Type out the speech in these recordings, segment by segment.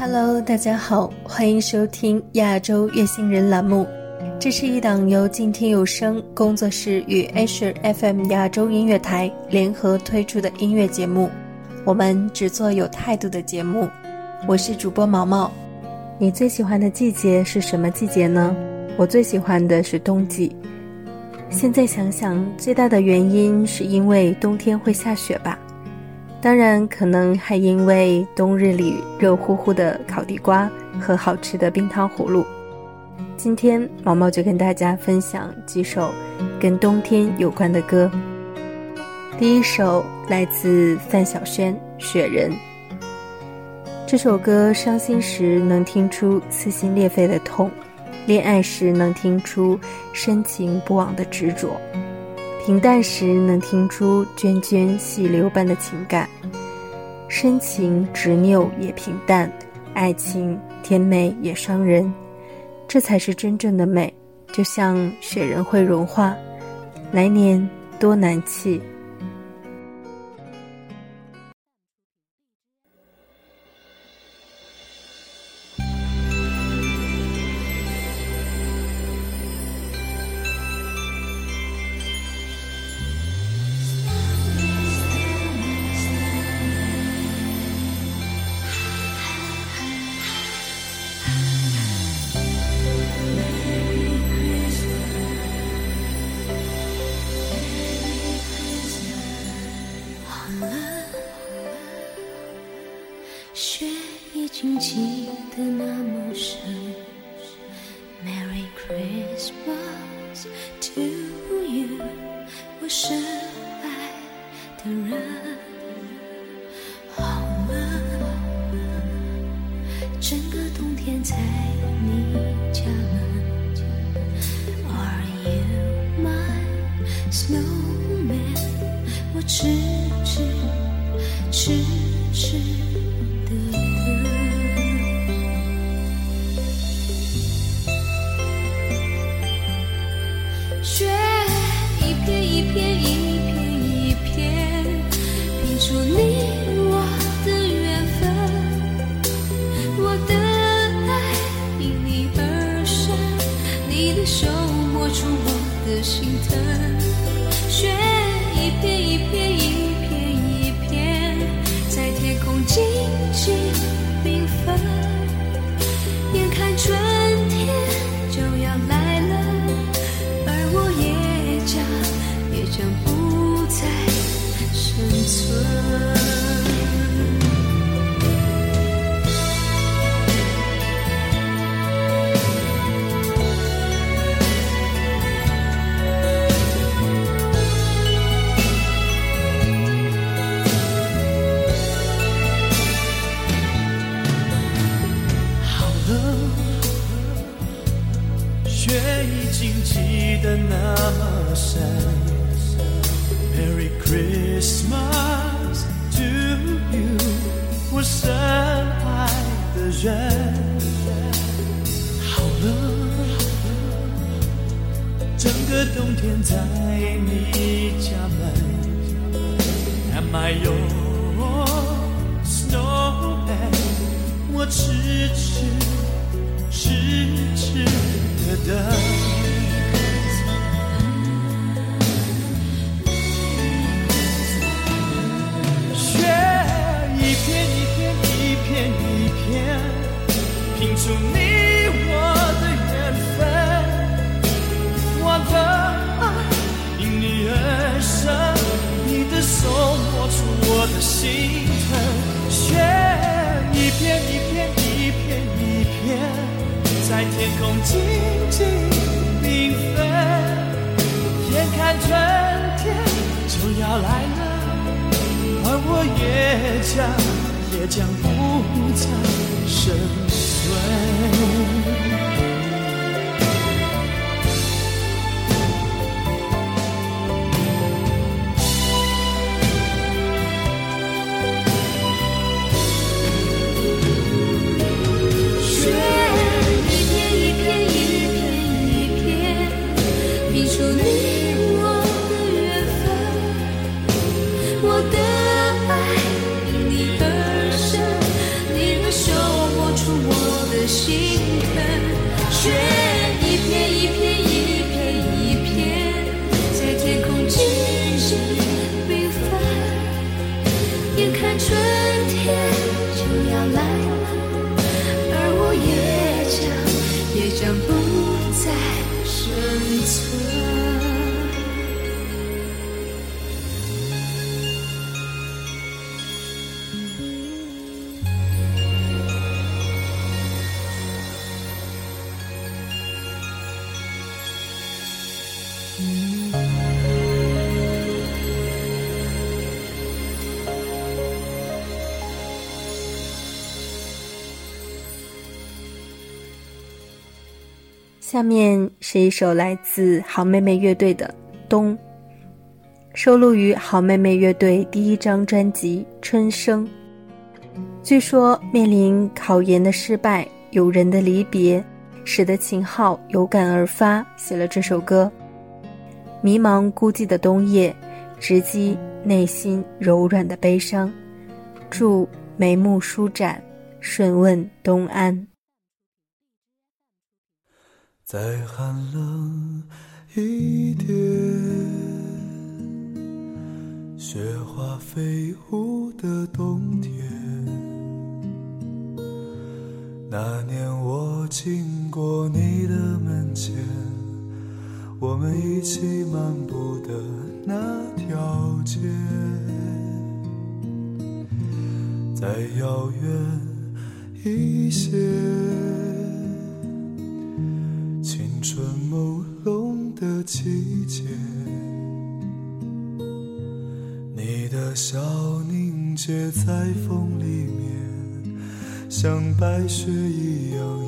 Hello，大家好，欢迎收听亚洲月星人栏目。这是一档由静听有声工作室与 Asher FM 亚洲音乐台联合推出的音乐节目。我们只做有态度的节目。我是主播毛毛。你最喜欢的季节是什么季节呢？我最喜欢的是冬季。现在想想，最大的原因是因为冬天会下雪吧。当然，可能还因为冬日里热乎乎的烤地瓜和好吃的冰糖葫芦。今天毛毛就跟大家分享几首跟冬天有关的歌。第一首来自范晓萱，《雪人》。这首歌伤心时能听出撕心裂肺的痛，恋爱时能听出深情不忘的执着。平淡时能听出涓涓细流般的情感，深情执拗也平淡，爱情甜美也伤人，这才是真正的美。就像雪人会融化，来年多难弃。To you，我深爱的人，好冷，整个冬天在你家门。Are you my snowman？我痴痴痴。痴痴痴痴的等。下面是一首来自好妹妹乐队的冬收录于好妹妹乐队第一张专辑春生。据说面临考研的失败友人的离别使得秦昊有感而发写了这首歌。迷茫孤寂的冬夜，直击内心柔软的悲伤。祝眉目舒展，顺问东安。再寒冷一点，雪花飞舞的冬天。那年我经过你的门前，我们一起漫步的那条街，再遥远一些。青春朦胧的季节，你的笑凝结在风里面，像白雪一样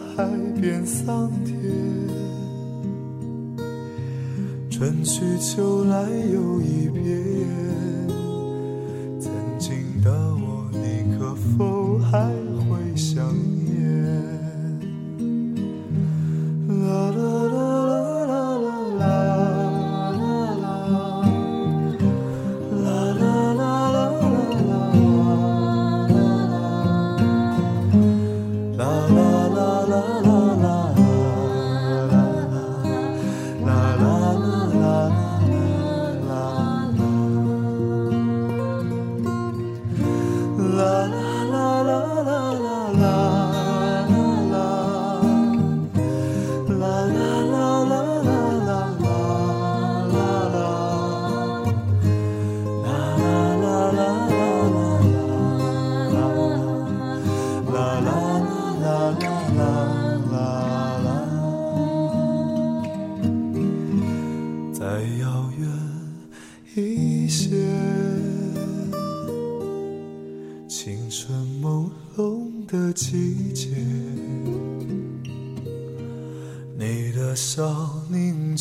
变桑田，春去秋来又一遍。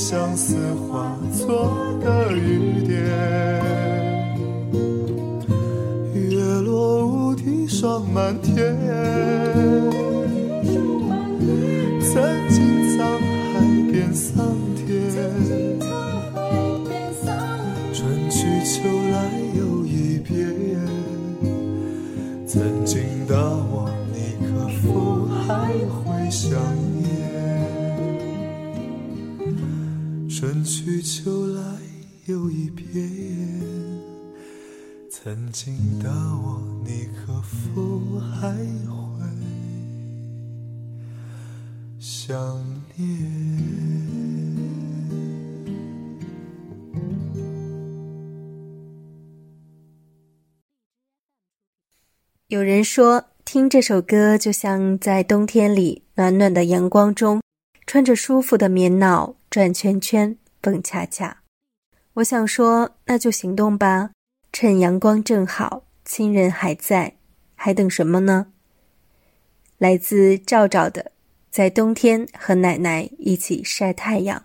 相思化作？的雨点，月落乌啼霜满天。去秋来。又一遍，曾经的我，你可否还会想念？有人说，听这首歌就像在冬天里暖暖的阳光中，穿着舒服的棉袄转圈圈蹦恰恰。我想说，那就行动吧，趁阳光正好，亲人还在，还等什么呢？来自赵赵的，在冬天和奶奶一起晒太阳。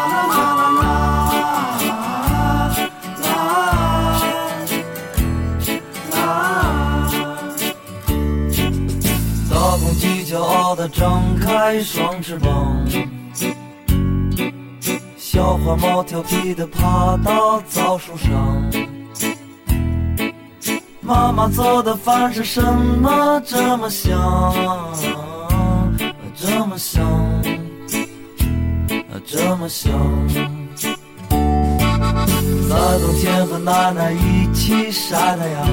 啦啦啦啦啦啦啦大公鸡骄傲地张开双翅膀，小花猫调皮地爬到枣树上。妈妈做的饭是什么这么香？这么香，这么香。在冬天和奶奶一起晒太阳。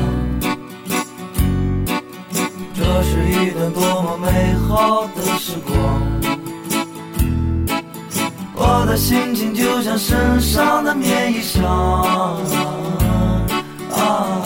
这是一段多么美好的时光，我的心情就像身上的棉衣裳。啊！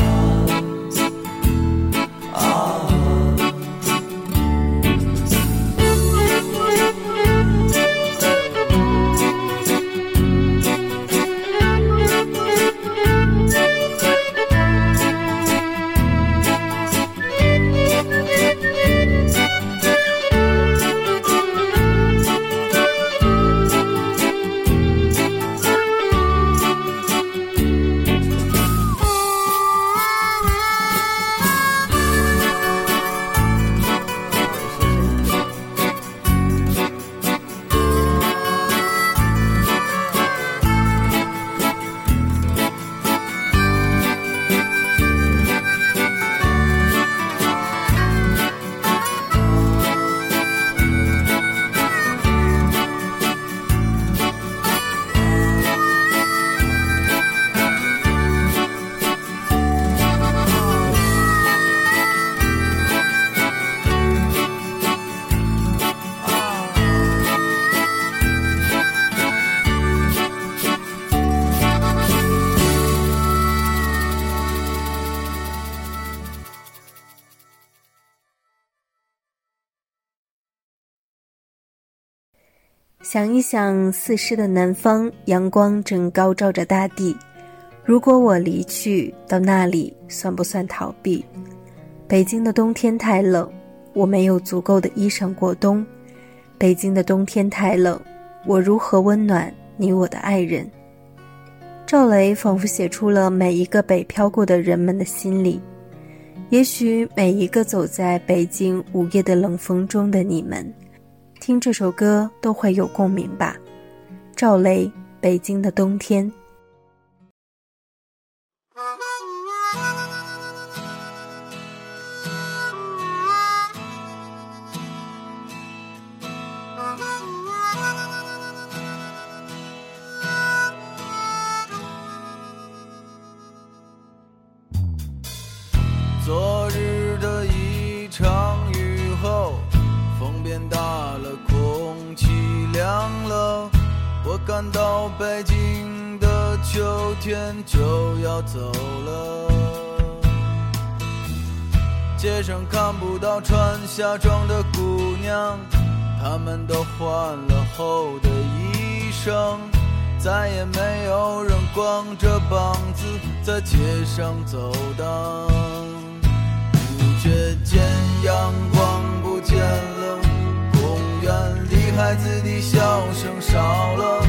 想一想，四诗的南方，阳光正高照着大地。如果我离去到那里，算不算逃避？北京的冬天太冷，我没有足够的衣裳过冬。北京的冬天太冷，我如何温暖你我的爱人？赵雷仿佛写出了每一个北漂过的人们的心里。也许每一个走在北京午夜的冷风中的你们。听这首歌都会有共鸣吧，赵雷《北京的冬天》。天就要走了。街上看不到穿夏装的姑娘，她们都换了厚的衣裳，再也没有人光着膀子在街上走荡。不觉间，阳光不见了，公园里孩子的笑声少了，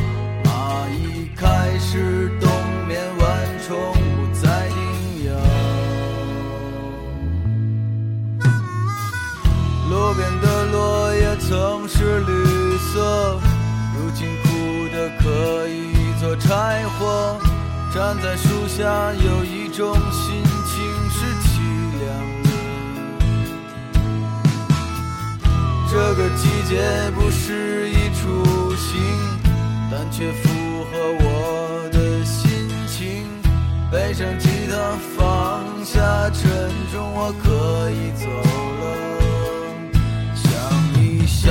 在树下，有一种心情是凄凉的。这个季节不适宜出行，但却符合我的心情。背上吉他，放下沉重，我可以走了。想你想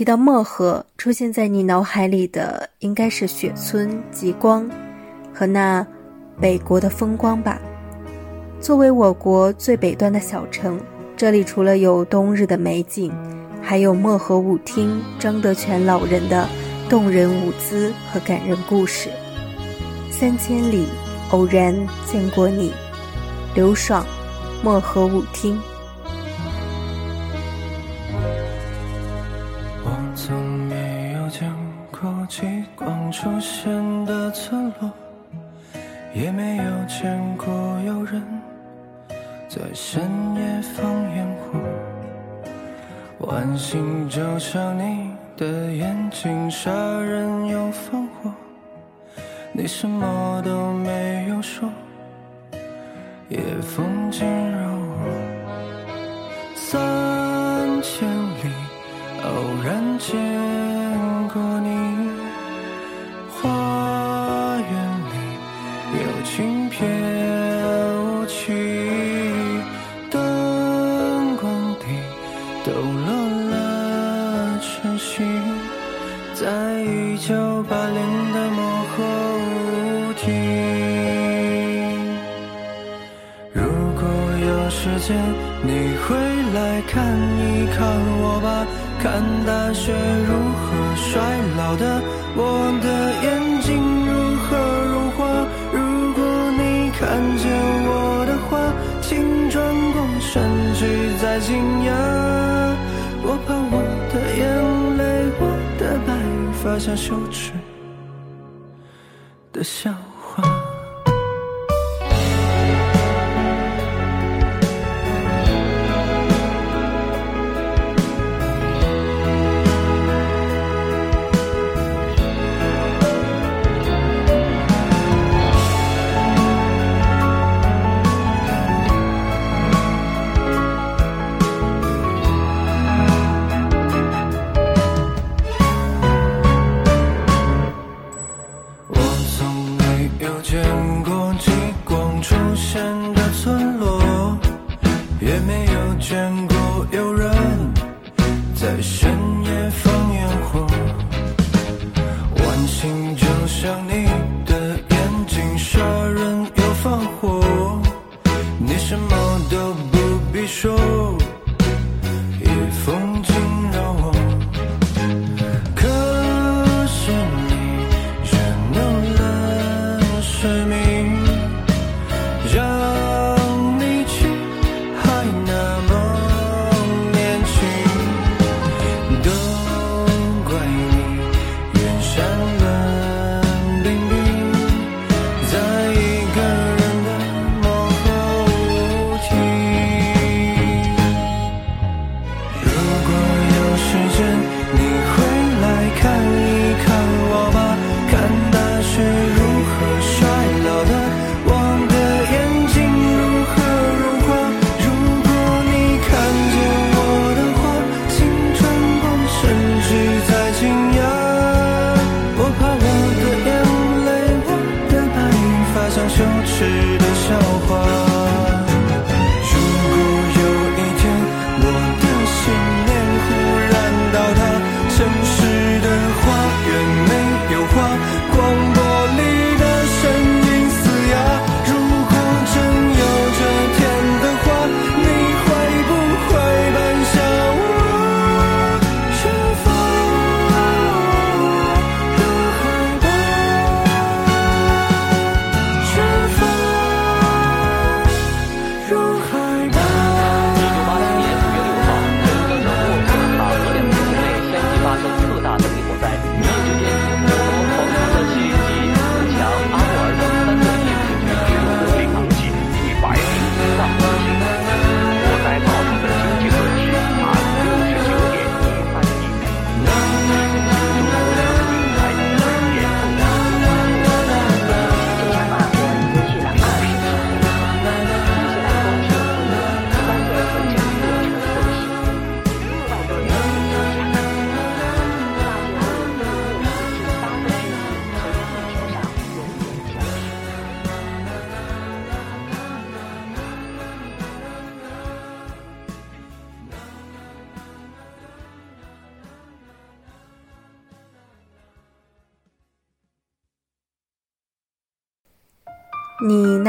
提到漠河，出现在你脑海里的应该是雪村、极光和那北国的风光吧。作为我国最北端的小城，这里除了有冬日的美景，还有漠河舞厅张德全老人的动人舞姿和感人故事。三千里偶然见过你，刘爽，漠河舞厅。说，夜风惊扰我，三千里偶然间。大雪如何衰老的我的眼睛如何融化如果你看见我的话请转过身去再惊讶我怕我的眼泪我的白发像羞耻的笑话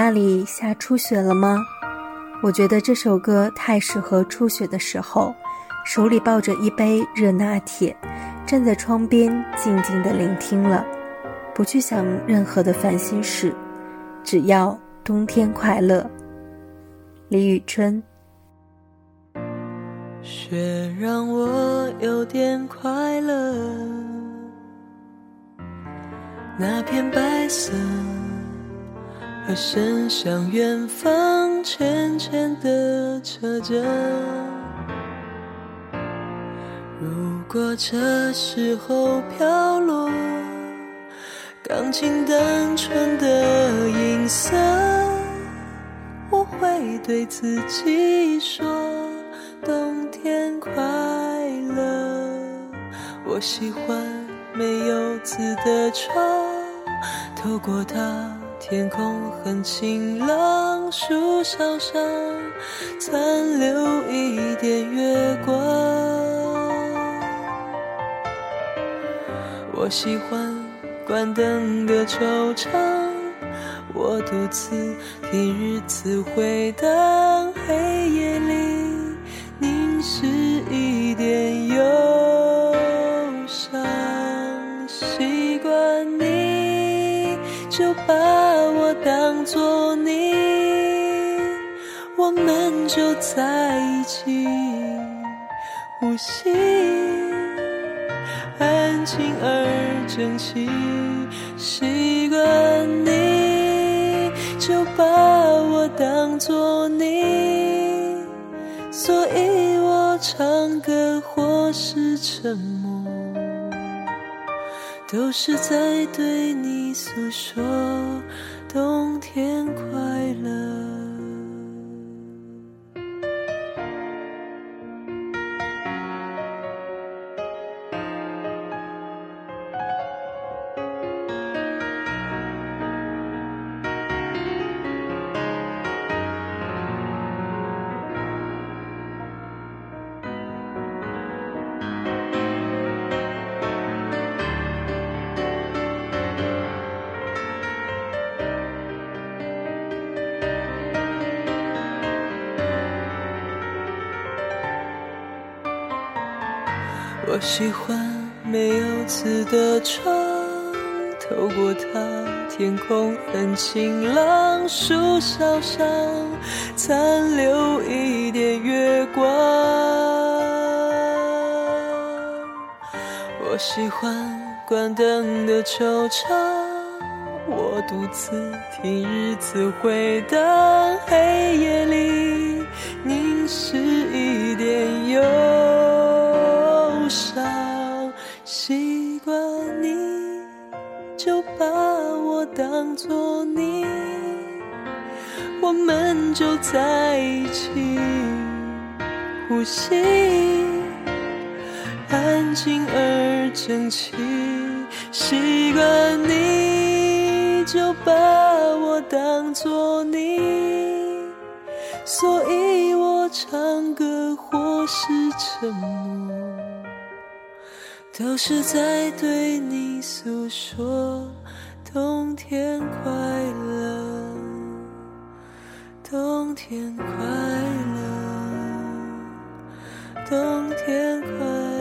那里下初雪了吗？我觉得这首歌太适合初雪的时候手里抱着一杯热拿铁站在窗边静静的聆听了不去想任何的烦心事只要冬天快乐。李宇春。雪让我有点快乐那片白色我伸向远方浅浅的车辙。如果这时候飘落钢琴单纯的音色，我会对自己说：冬天快乐。我喜欢没有字的窗，透过它，天空很晴朗，树梢上残留一点月光。我喜欢关灯的惆怅，我独自听日子回荡，黑夜里在一起呼吸。安静而整齐，习惯你，就把我当作你，所以我唱歌或是沉默，都是在对你诉说冬天快乐。我喜欢没有字的窗，透过它，天空很晴朗，树梢上残留一点月光。我喜欢关灯的球场，我独自听日子回荡，黑夜里当作你，我们就在一起呼吸。安静而整齐，习惯你，就把我当作你，所以我唱歌或是沉默，都是在对你诉说冬天快乐。冬天快乐。冬天快乐。